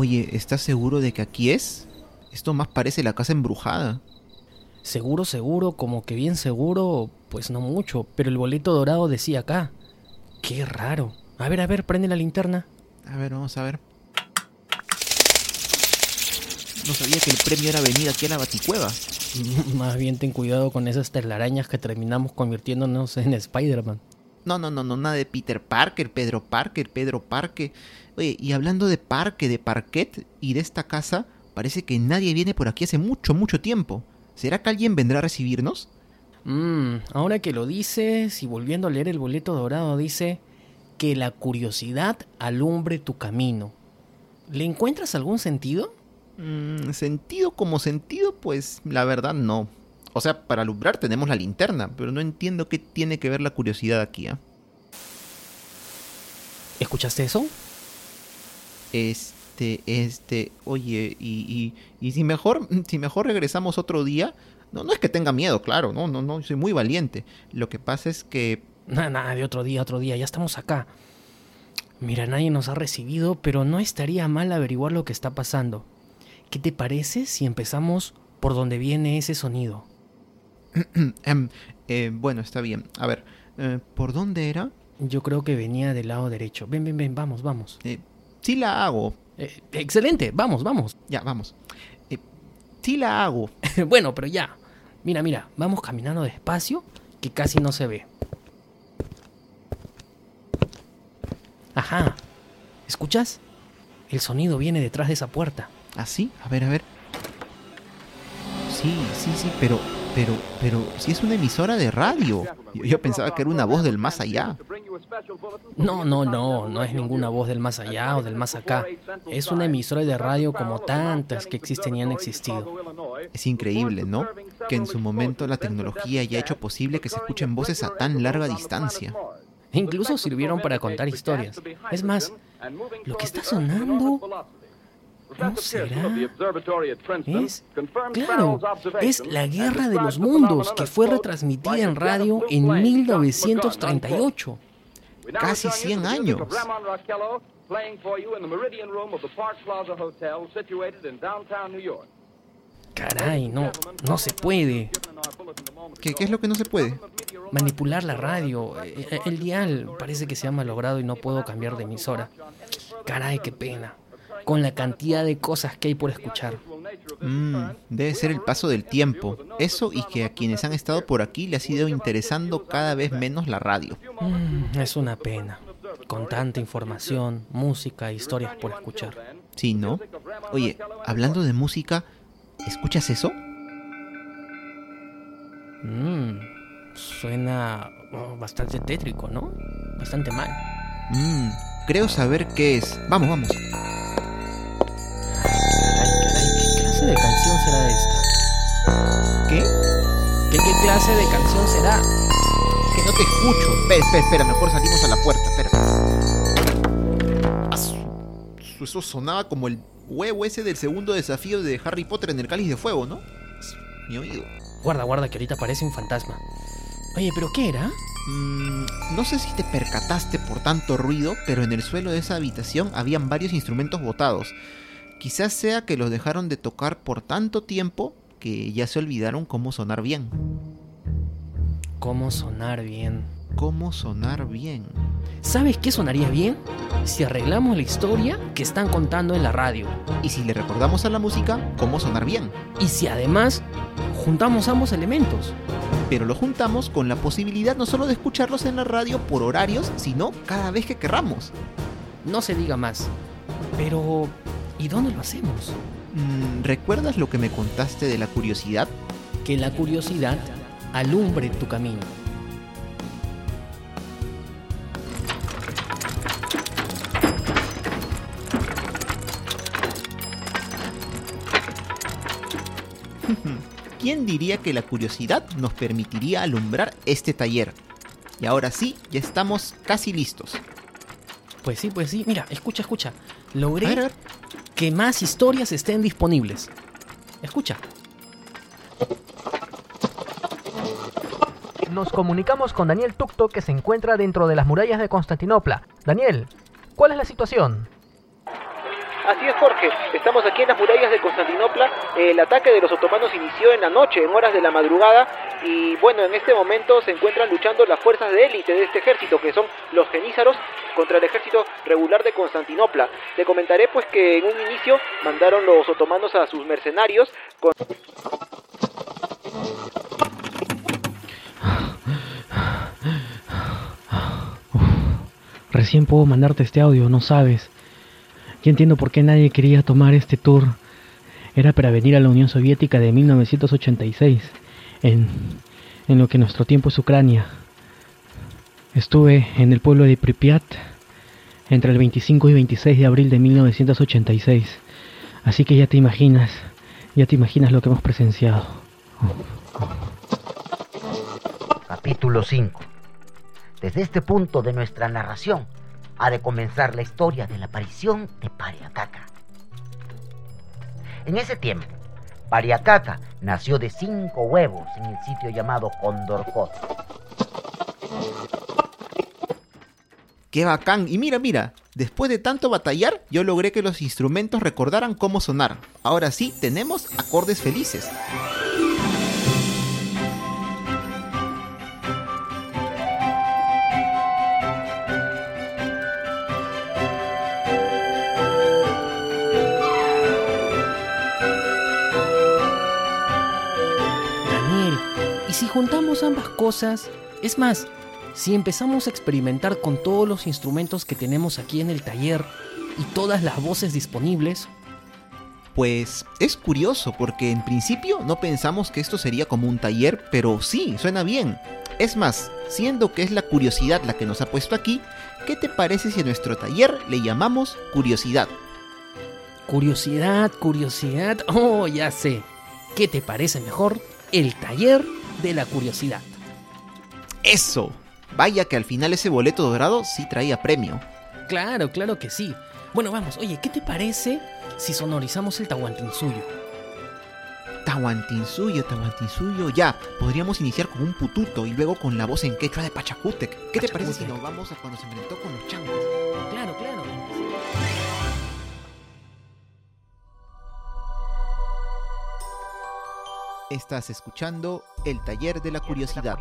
Oye, ¿estás seguro de que aquí es? Esto más parece la casa embrujada. Seguro, seguro, como que bien seguro, pues no mucho, pero el boleto dorado decía acá. Qué raro. A ver, a ver, prende la linterna. A ver, vamos a ver. No sabía que el premio era venir aquí a la baticueva. Más bien ten cuidado con esas telarañas que terminamos convirtiéndonos en Spider-Man. No, no, no, no, nada de Peter Parker, Pedro Parker, Pedro Parque. Oye, y hablando de parque, de parquet y de esta casa, parece que nadie viene por aquí hace mucho, mucho tiempo. ¿Será que alguien vendrá a recibirnos? Mmm, ahora que lo dices y volviendo a leer el boleto dorado dice que la curiosidad alumbre tu camino. ¿Le encuentras algún sentido? Mm, sentido como sentido, pues la verdad no. O sea, para alumbrar tenemos la linterna, pero no entiendo qué tiene que ver la curiosidad aquí. ¿eh? ¿Escuchaste eso? Este, este, oye, y, y, y si mejor, si mejor regresamos otro día, no, no es que tenga miedo, claro, no, no, no, soy muy valiente. Lo que pasa es que... Nada, nada, de otro día, otro día, ya estamos acá. Mira, nadie nos ha recibido, pero no estaría mal averiguar lo que está pasando. ¿Qué te parece si empezamos por donde viene ese sonido? Em, eh, bueno, está bien. A ver, eh, ¿por dónde era? Yo creo que venía del lado derecho. Ven, ven, ven, vamos, vamos. Eh, sí la hago. Eh, excelente, vamos, vamos. Ya, vamos. Sí la hago. bueno, pero ya. Mira, mira, vamos caminando despacio que casi no se ve. Ajá. ¿Escuchas? El sonido viene detrás de esa puerta. ¿Ah, sí? A ver, a ver. Sí, sí, sí, pero, pero, pero, si es una emisora de radio. Yo, yo pensaba que era una voz del más allá. No, no, no, no es ninguna voz del más allá o del más acá. Es una emisora de radio como tantas que existen y han existido. Es increíble, ¿no? Que en su momento la tecnología haya hecho posible que se escuchen voces a tan larga distancia. Incluso sirvieron para contar historias. Es más, lo que está sonando ¿No será? Es, claro, es La Guerra de los Mundos, que fue retransmitida en radio en 1938. Casi 100 años. Caray, no, no se puede. ¿Qué, ¿Qué es lo que no se puede? Manipular la radio. El, el dial parece que se ha malogrado y no puedo cambiar de emisora. Caray, qué pena con la cantidad de cosas que hay por escuchar. Mm, debe ser el paso del tiempo. Eso y que a quienes han estado por aquí les ha ido interesando cada vez menos la radio. Mm, es una pena. Con tanta información, música, historias por escuchar. Sí, ¿no? Oye, hablando de música, ¿escuchas eso? Mm, suena oh, bastante tétrico, ¿no? Bastante mal. Creo saber qué es. Vamos, vamos. De canción será esta? ¿Qué? ¿Qué, qué clase de canción será? Que no te escucho. Espera, espera, espera. Mejor salimos a la puerta. Espera. Eso sonaba como el huevo ese del segundo desafío de Harry Potter en el cáliz de fuego, ¿no? Mi oído. Guarda, guarda, que ahorita parece un fantasma. Oye, ¿pero qué era? Mm, no sé si te percataste por tanto ruido, pero en el suelo de esa habitación habían varios instrumentos botados. Quizás sea que los dejaron de tocar por tanto tiempo que ya se olvidaron cómo sonar bien. ¿Cómo sonar bien? ¿Cómo sonar bien? ¿Sabes qué sonaría bien? Si arreglamos la historia que están contando en la radio. Y si le recordamos a la música cómo sonar bien. Y si además juntamos ambos elementos. Pero lo juntamos con la posibilidad no solo de escucharlos en la radio por horarios, sino cada vez que querramos. No se diga más. Pero, ¿Y dónde lo hacemos? Mm, ¿Recuerdas lo que me contaste de la curiosidad? Que la curiosidad alumbre tu camino. ¿Quién diría que la curiosidad nos permitiría alumbrar este taller? Y ahora sí, ya estamos casi listos. Pues sí, pues sí. Mira, escucha, escucha. Logré a ver, a ver. Que más historias estén disponibles. Escucha. Nos comunicamos con Daniel Tucto que se encuentra dentro de las murallas de Constantinopla. Daniel, ¿cuál es la situación? Así es, Jorge. Estamos aquí en las murallas de Constantinopla. El ataque de los otomanos inició en la noche, en horas de la madrugada. Y bueno, en este momento se encuentran luchando las fuerzas de élite de este ejército, que son los genízaros, contra el ejército regular de Constantinopla. Te comentaré pues que en un inicio mandaron los otomanos a sus mercenarios con... Recién puedo mandarte este audio, no sabes. Entiendo por qué nadie quería tomar este tour. Era para venir a la Unión Soviética de 1986, en, en lo que nuestro tiempo es Ucrania. Estuve en el pueblo de Pripyat entre el 25 y 26 de abril de 1986. Así que ya te imaginas, ya te imaginas lo que hemos presenciado. Capítulo 5 desde este punto de nuestra narración ha de comenzar la historia de la aparición de Pariacaca. En ese tiempo, Pariacaca nació de cinco huevos en el sitio llamado Condorcot. ¡Qué bacán! Y mira, mira, después de tanto batallar, yo logré que los instrumentos recordaran cómo sonar. Ahora sí, tenemos acordes felices. Si juntamos ambas cosas, es más, si empezamos a experimentar con todos los instrumentos que tenemos aquí en el taller y todas las voces disponibles, pues es curioso porque en principio no pensamos que esto sería como un taller, pero sí, suena bien. Es más, siendo que es la curiosidad la que nos ha puesto aquí, ¿qué te parece si a nuestro taller le llamamos curiosidad? Curiosidad, curiosidad, oh, ya sé. ¿Qué te parece mejor? El taller de la curiosidad. Eso. Vaya que al final ese boleto dorado sí traía premio. Claro, claro que sí. Bueno, vamos, oye, ¿qué te parece si sonorizamos el Tahuantinsuyo? Tahuantinsuyo, Tahuantinsuyo, ya. Podríamos iniciar con un pututo y luego con la voz en quechua de Pachacútec. ¿Qué te parece si nos vamos a cuando se enfrentó con los changos? Claro, claro. Estás escuchando El Taller de la Curiosidad.